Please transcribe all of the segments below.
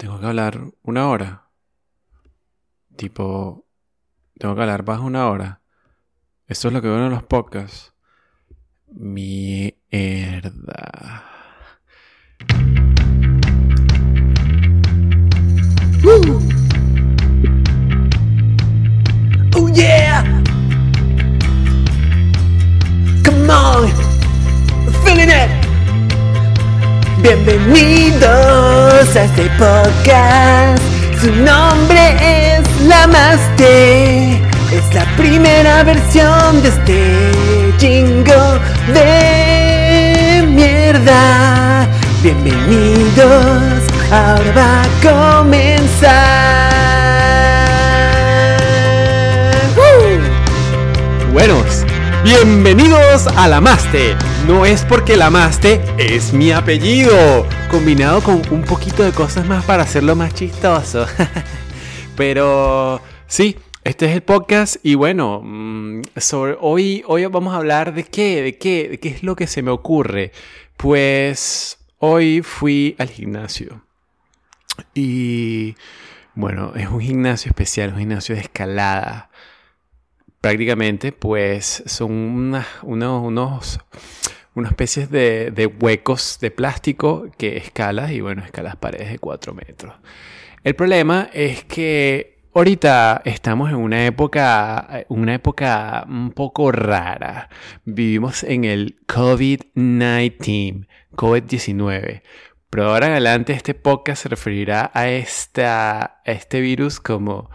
tengo que hablar una hora. Tipo, tengo que hablar más una hora. Esto es lo que veo en los podcasts. Mierda. Bienvenidos a este podcast. Su nombre es Lamaste. Es la primera versión de este jingo de mierda. Bienvenidos, ahora va a comenzar. Buenos, bienvenidos a Lamaste. No es porque Lamaste es mi apellido, combinado con un poquito de cosas más para hacerlo más chistoso. Pero sí, este es el podcast y bueno, mm, sobre hoy, hoy vamos a hablar de qué, de qué, de qué es lo que se me ocurre. Pues hoy fui al gimnasio y bueno, es un gimnasio especial, un gimnasio de escalada prácticamente, pues son unas, unos, unos, unas especies de, de huecos de plástico que escalas y bueno, escalas paredes de 4 metros. El problema es que ahorita estamos en una época, una época un poco rara. Vivimos en el COVID-19, COVID-19. Pero ahora en adelante este podcast se referirá a, esta, a este virus como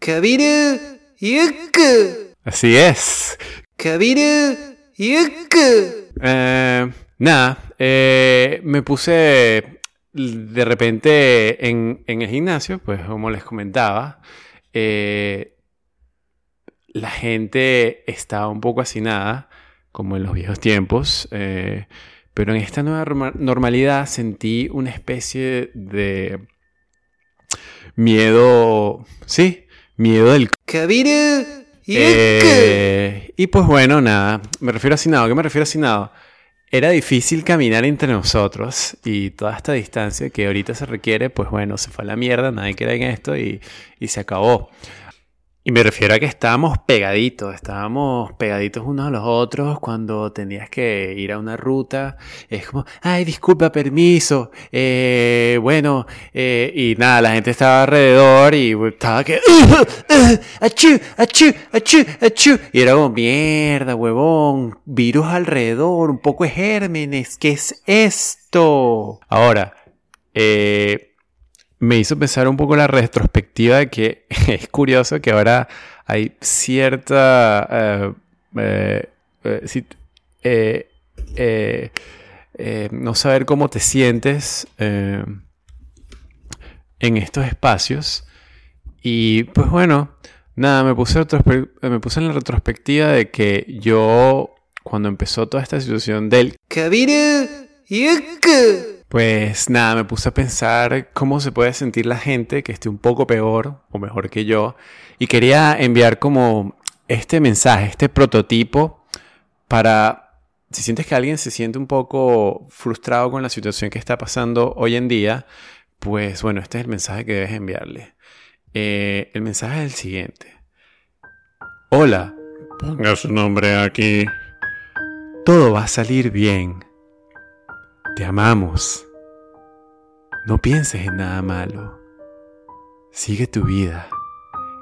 Kabiru Yuku. Así es. Kabiru Yuku. Eh, nada, eh, me puse de repente en, en el gimnasio, pues como les comentaba, eh, la gente estaba un poco hacinada, como en los viejos tiempos, eh, pero en esta nueva norma- normalidad sentí una especie de miedo, sí, miedo del Kabiru Yuku. eh, y pues bueno, nada, me refiero a Sinado. ¿Qué me refiero a Sinado? Era difícil caminar entre nosotros y toda esta distancia que ahorita se requiere, pues bueno, se fue a la mierda, nadie cree en esto y, y se acabó. Y me refiero a que estábamos pegaditos, estábamos pegaditos unos a los otros cuando tenías que ir a una ruta. Es como, ay, disculpa, permiso. eh, bueno, eh, y nada, la gente estaba alrededor y estaba que, achú, achú, achú, achú. Y era como, mierda, huevón, virus alrededor, un poco de gérmenes, ¿qué es esto? Ahora, eh, me hizo pensar un poco la retrospectiva de que es curioso que ahora hay cierta... eh, eh, eh, no saber cómo te sientes en estos espacios. Y pues bueno, nada, me puse, me puse en la retrospectiva de que yo, cuando empezó toda esta situación del Kabiru Yuku. Pues nada, me puse a pensar cómo se puede sentir la gente que esté un poco peor o mejor que yo. Y quería enviar como este mensaje, este prototipo para si sientes que alguien se siente un poco frustrado con la situación que está pasando hoy en día, pues bueno, este es el mensaje que debes enviarle. Eh, el mensaje es el siguiente. Hola, ponga su nombre aquí. Todo va a salir bien. Te amamos. No pienses en nada malo. Sigue tu vida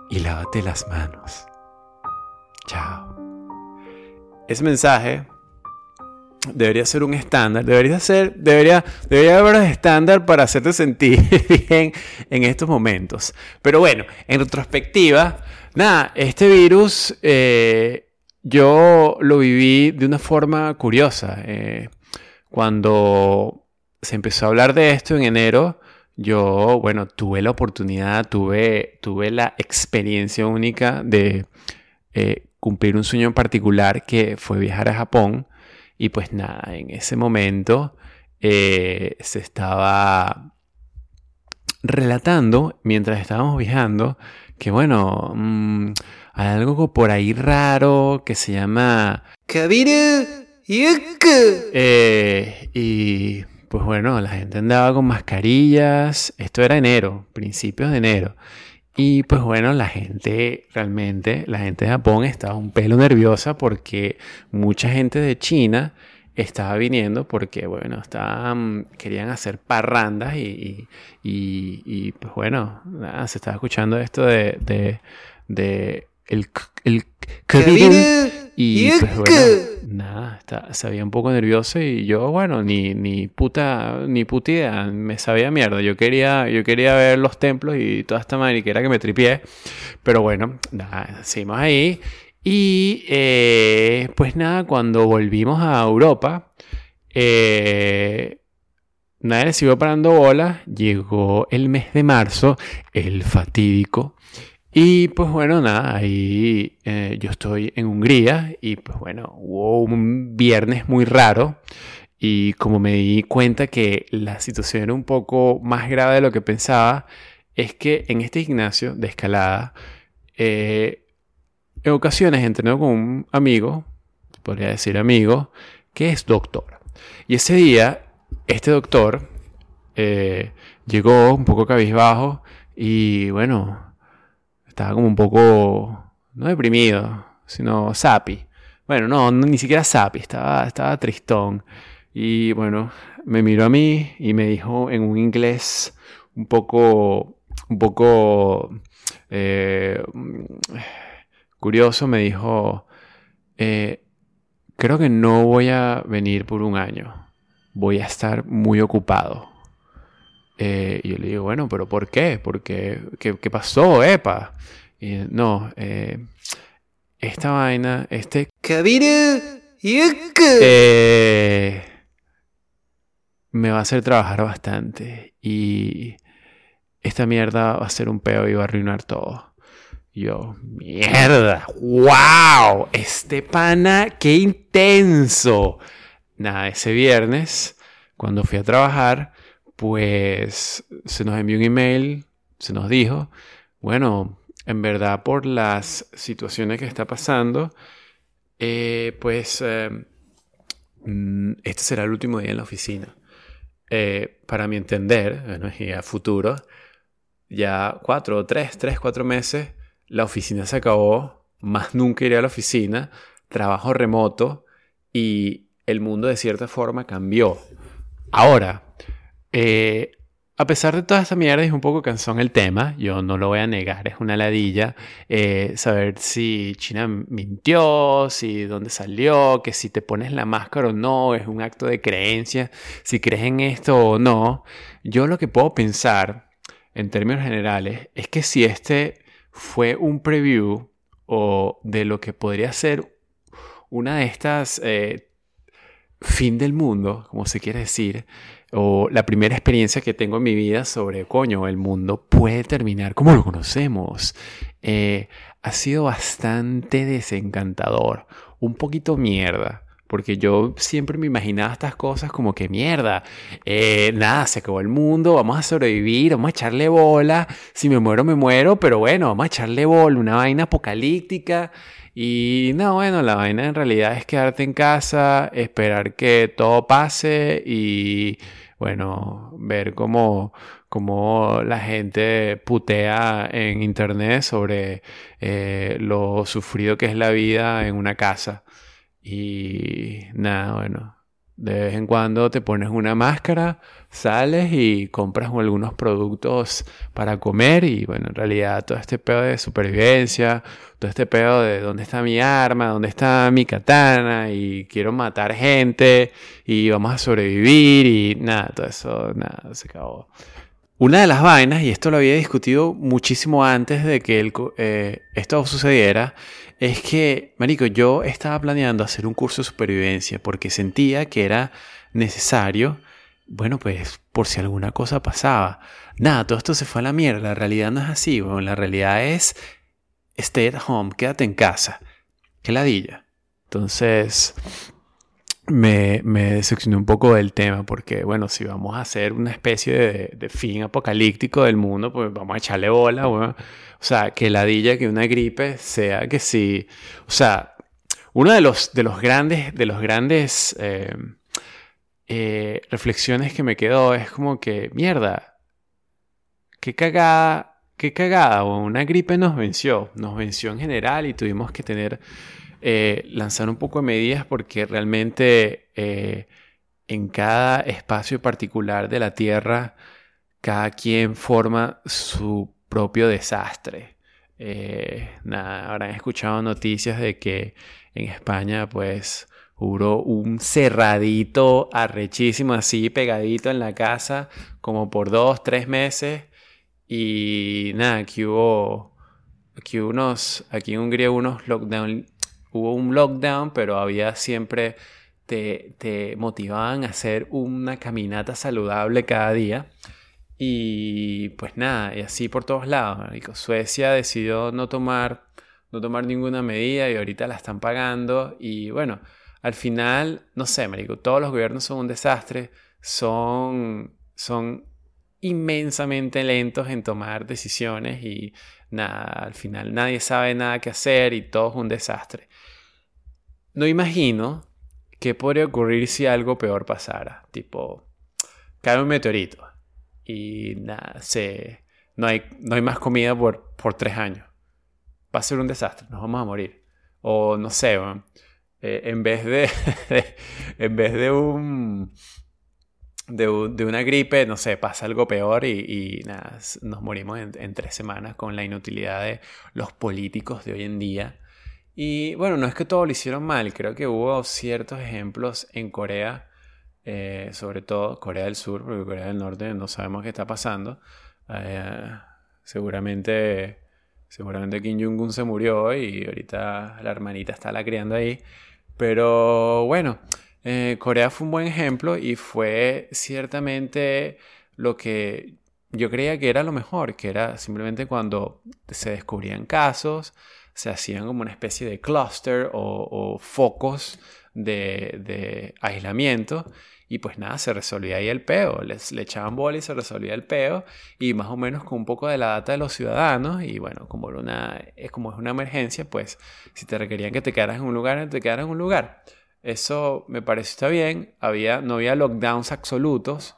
y lávate las manos. Chao. Ese mensaje debería ser un estándar, debería ser, debería, haber un estándar para hacerte sentir bien en estos momentos. Pero bueno, en retrospectiva, nada, este virus eh, yo lo viví de una forma curiosa. eh, cuando se empezó a hablar de esto en enero, yo, bueno, tuve la oportunidad, tuve, tuve la experiencia única de eh, cumplir un sueño en particular que fue viajar a Japón. Y pues nada, en ese momento eh, se estaba relatando, mientras estábamos viajando, que bueno, mm, hay algo por ahí raro que se llama Kabiru. Eh, y pues bueno, la gente andaba con mascarillas. Esto era enero, principios de enero. Y pues bueno, la gente realmente, la gente de Japón estaba un pelo nerviosa porque mucha gente de China estaba viniendo porque, bueno, estaban, querían hacer parrandas y, y, y, pues bueno, nada, se estaba escuchando esto de, de, de el, el y pues bueno, nada, está, se había un poco nervioso y yo, bueno, ni, ni puta, ni puta me sabía mierda. Yo quería, yo quería ver los templos y toda esta mariquera que me tripié. Pero bueno, nada, seguimos ahí. Y eh, pues nada, cuando volvimos a Europa, eh, nadie le siguió parando bola. Llegó el mes de marzo, el fatídico. Y pues bueno, nada, ahí eh, yo estoy en Hungría y pues bueno, hubo un viernes muy raro y como me di cuenta que la situación era un poco más grave de lo que pensaba, es que en este gimnasio de escalada, en ocasiones entreno con un amigo, podría decir amigo, que es doctor. Y ese día, este doctor eh, llegó un poco cabizbajo y bueno, estaba como un poco, no deprimido, sino sapi. Bueno, no, ni siquiera sapi, estaba, estaba tristón. Y bueno, me miró a mí y me dijo en un inglés un poco, un poco eh, curioso, me dijo, eh, creo que no voy a venir por un año, voy a estar muy ocupado. Eh, y yo le digo, bueno, pero ¿por qué? Porque, ¿qué, qué pasó, epa? Y, no, eh, esta vaina, este... Eh, me va a hacer trabajar bastante y esta mierda va a ser un peo y va a arruinar todo yo, mierda, wow, este pana, qué intenso. Nada, ese viernes, cuando fui a trabajar, pues se nos envió un email, se nos dijo, bueno, en verdad por las situaciones que está pasando, eh, pues eh, mm, este será el último día en la oficina. Eh, para mi entender, bueno, y a futuro, ya cuatro, tres, tres, cuatro meses, la oficina se acabó, más nunca iré a la oficina, trabajo remoto y el mundo de cierta forma cambió. Ahora, eh, a pesar de toda esta mierda, es un poco cansón el tema, yo no lo voy a negar, es una ladilla eh, saber si China mintió, si dónde salió, que si te pones la máscara o no, es un acto de creencia, si crees en esto o no. Yo lo que puedo pensar, en términos generales, es que si este fue un preview o de lo que podría ser una de estas eh, fin del mundo, como se quiere decir, o la primera experiencia que tengo en mi vida sobre, coño, el mundo puede terminar como lo conocemos. Eh, ha sido bastante desencantador, un poquito mierda. Porque yo siempre me imaginaba estas cosas como que mierda, eh, nada, se acabó el mundo, vamos a sobrevivir, vamos a echarle bola, si me muero, me muero, pero bueno, vamos a echarle bola, una vaina apocalíptica. Y no, bueno, la vaina en realidad es quedarte en casa, esperar que todo pase y, bueno, ver cómo, cómo la gente putea en internet sobre eh, lo sufrido que es la vida en una casa. Y nada, bueno, de vez en cuando te pones una máscara, sales y compras algunos productos para comer y bueno, en realidad todo este pedo de supervivencia, todo este pedo de dónde está mi arma, dónde está mi katana y quiero matar gente y vamos a sobrevivir y nada, todo eso, nada, se acabó. Una de las vainas, y esto lo había discutido muchísimo antes de que eh, esto sucediera, es que, Marico, yo estaba planeando hacer un curso de supervivencia porque sentía que era necesario, bueno, pues por si alguna cosa pasaba. Nada, todo esto se fue a la mierda, la realidad no es así, bueno, la realidad es stay at home, quédate en casa. Qué ladilla. Entonces, me, me, decepcioné un poco del tema porque, bueno, si vamos a hacer una especie de, fin apocalíptico del mundo, pues vamos a echarle bola, O sea, que la dilla, que una gripe sea que sí. O sea, uno de los, de los grandes, de los grandes eh, eh, reflexiones que me quedó es como que, mierda, qué cagada, qué cagada, una gripe nos venció, nos venció en general y tuvimos que tener, eh, lanzar un poco de medidas porque realmente eh, en cada espacio particular de la Tierra, cada quien forma su propio desastre. nada, habrán escuchado noticias de que en España, pues, Hubo un cerradito arrechísimo así, pegadito en la casa, como por dos, tres meses. Y nada, aquí hubo, aquí unos, aquí en Hungría unos lockdown, hubo un lockdown, pero había siempre, te, te motivaban a hacer una caminata saludable cada día. Y pues nada, y así por todos lados. Suecia decidió no tomar, no tomar ninguna medida y ahorita la están pagando. Y bueno, al final, no sé, marico, todos los gobiernos son un desastre, son, son inmensamente lentos en tomar decisiones y nada, al final nadie sabe nada que hacer y todo es un desastre. No imagino qué podría ocurrir si algo peor pasara, tipo, cae un meteorito y nada, se, no, hay, no hay más comida por, por tres años. Va a ser un desastre, nos vamos a morir. O no sé, eh, en vez de, en vez de un, de, una gripe, no sé, pasa algo peor y, nada, nos morimos en, tres semanas con la inutilidad de los políticos de hoy en día. Y bueno, no es que todo lo hicieron mal, creo que hubo ciertos ejemplos en Corea, eh, sobre todo Corea del Sur, porque Corea del Norte no sabemos qué está pasando. Eh, seguramente, seguramente Kim Jong-un se murió y ahorita la hermanita está la criando ahí. Pero bueno, eh, Corea fue un buen ejemplo y fue ciertamente lo que yo creía que era lo mejor, que era simplemente cuando se descubrían casos, se hacían como una especie de cluster o, focos de, aislamiento y pues nada, se resolvía ahí el peo, Les, le echaban bola y se resolvía el peo y más o menos con un poco de la data de los ciudadanos y bueno, como, una, como es una emergencia, pues si te requerían que te quedaras en un lugar, te quedaras en un lugar. Eso me parece está bien, había, no había lockdowns absolutos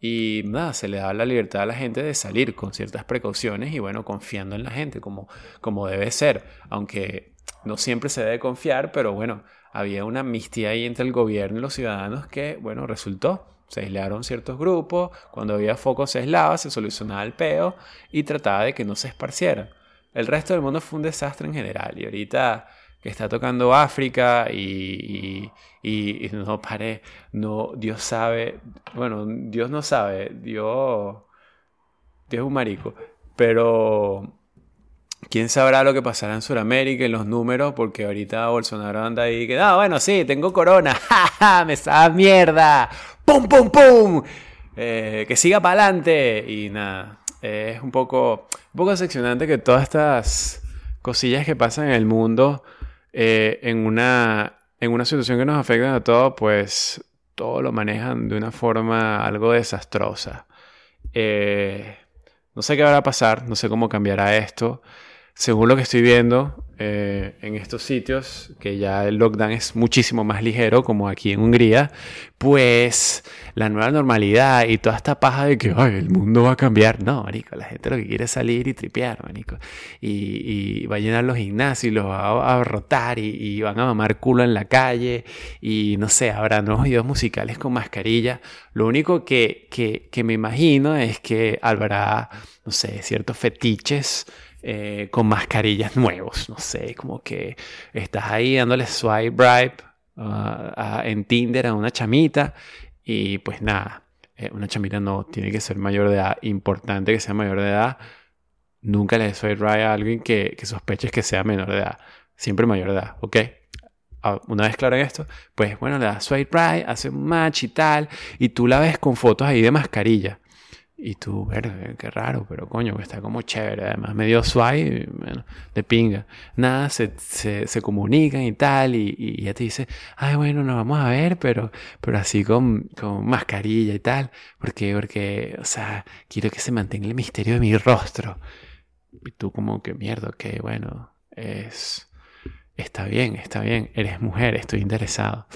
y nada, se le daba la libertad a la gente de salir con ciertas precauciones y bueno, confiando en la gente como, como debe ser, aunque no siempre se debe confiar, pero bueno, había una amnistía ahí entre el gobierno y los ciudadanos que, bueno, resultó. Se aislaron ciertos grupos, cuando había foco se aislaba, se solucionaba el peo y trataba de que no se esparciera. El resto del mundo fue un desastre en general y ahorita que está tocando África y, y, no pare, no, Dios sabe, bueno, Dios no sabe, Dios, Dios es un marico, pero quién sabrá lo que pasará en Sudamérica en los números, porque ahorita Bolsonaro anda ahí que, ah, bueno, sí, tengo corona, me está mierda, pum, pum, pum, eh, que siga para adelante y nada, es un poco, un poco decepcionante que todas estas cosillas que pasan en el mundo eh, en, una, en una situación que nos afecta a todos, pues todo lo manejan de una forma algo desastrosa. Eh, no sé qué va a pasar, no sé cómo cambiará esto. Según lo que estoy viendo, eh, en estos sitios, que ya el lockdown es muchísimo más ligero, como aquí en Hungría, pues la nueva normalidad y toda esta paja de que el mundo va a cambiar. No, marico, la gente lo que quiere es salir y tripear, marico. Y, va a llenar los gimnasios y los va a rotar y, van a mamar culo en la calle y no sé, habrá nuevos videos musicales con mascarilla. Lo único que, que, que me imagino es que habrá, no sé, ciertos fetiches eh, con mascarillas nuevos, no sé, como que estás ahí dándole swipe bribe uh, en Tinder a una chamita y pues nada, eh, una chamita no tiene que ser mayor de edad, importante que sea mayor de edad, nunca le swipe right a alguien que, que sospeches que sea menor de edad, siempre mayor de edad, ¿ok? Ah, una vez claro en esto, pues bueno, le das swipe right, hace un match y tal, y tú la ves con fotos ahí de mascarilla. Y tú, qué raro, pero coño, que está como chévere. Además, medio suave, bueno, de pinga. Nada, se, se, se comunican y tal. Y, y, ella te dice, ay, bueno, nos vamos a ver, pero, pero así con, con mascarilla y tal. Porque, porque, o sea, quiero que se mantenga el misterio de mi rostro. Y tú, como que mierda, que bueno, es. Está bien, está bien. Eres mujer, estoy interesado.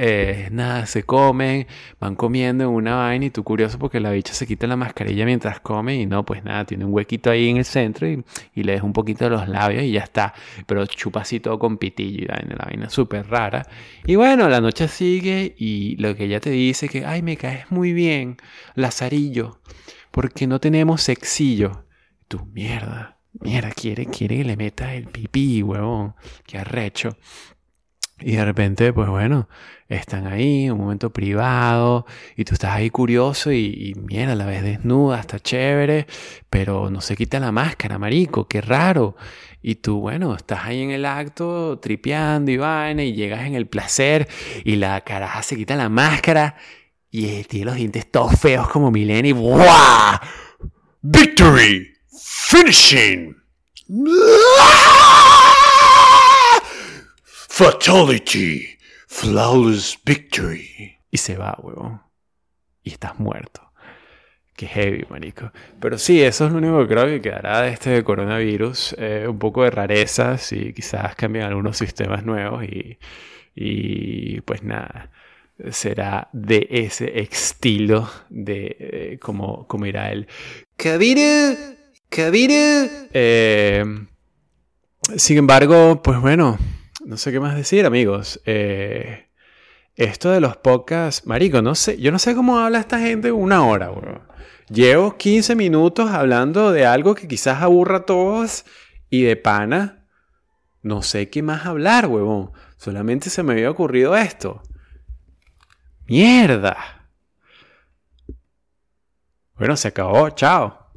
Eh, nada, se comen, van comiendo en una vaina y tú curioso porque la bicha se quita la mascarilla mientras come y no, pues nada, tiene un huequito ahí en el centro y, le deja un poquito de los labios y ya está. Pero chupa así todo con pitillo y vaina, la vaina súper rara. Y bueno, la noche sigue y lo que ella te dice que, ay, me caes muy bien, Lazarillo, porque no tenemos sexillo. Tu mierda. Mierda, quiere, quiere que le meta el pipí, huevón. Qué arrecho. Y de repente, pues bueno, están ahí, un momento privado, y tú estás ahí curioso y, y mira, la ves desnuda, está chévere, pero no se quita la máscara, marico, qué raro. Y tú, bueno, estás ahí en el acto, tripeando y vaina, y llegas en el placer, y la caraja se quita la máscara, y tiene los dientes todos feos como Mileni, ¡buah! ¡Victory! ¡Finishing! Fatality. Flawless victory. Y se va, huevón. Y estás muerto. Qué heavy, marico. Pero sí, eso es lo único que creo que quedará de este coronavirus. Eh, un poco de rarezas y quizás cambien algunos sistemas nuevos y, y pues nada. Será de ese estilo de eh, como, como irá el Kabiru, Kabiru, Eh, sin embargo, pues bueno, no sé qué más decir, amigos. Eh, esto de los podcasts, marico, no sé, yo no sé cómo habla esta gente una hora, weón. Llevo 15 minutos hablando de algo que quizás aburra a todos y de pana, no sé qué más hablar, huevón. Solamente se me había ocurrido esto. Mierda. Bueno, se acabó, chao.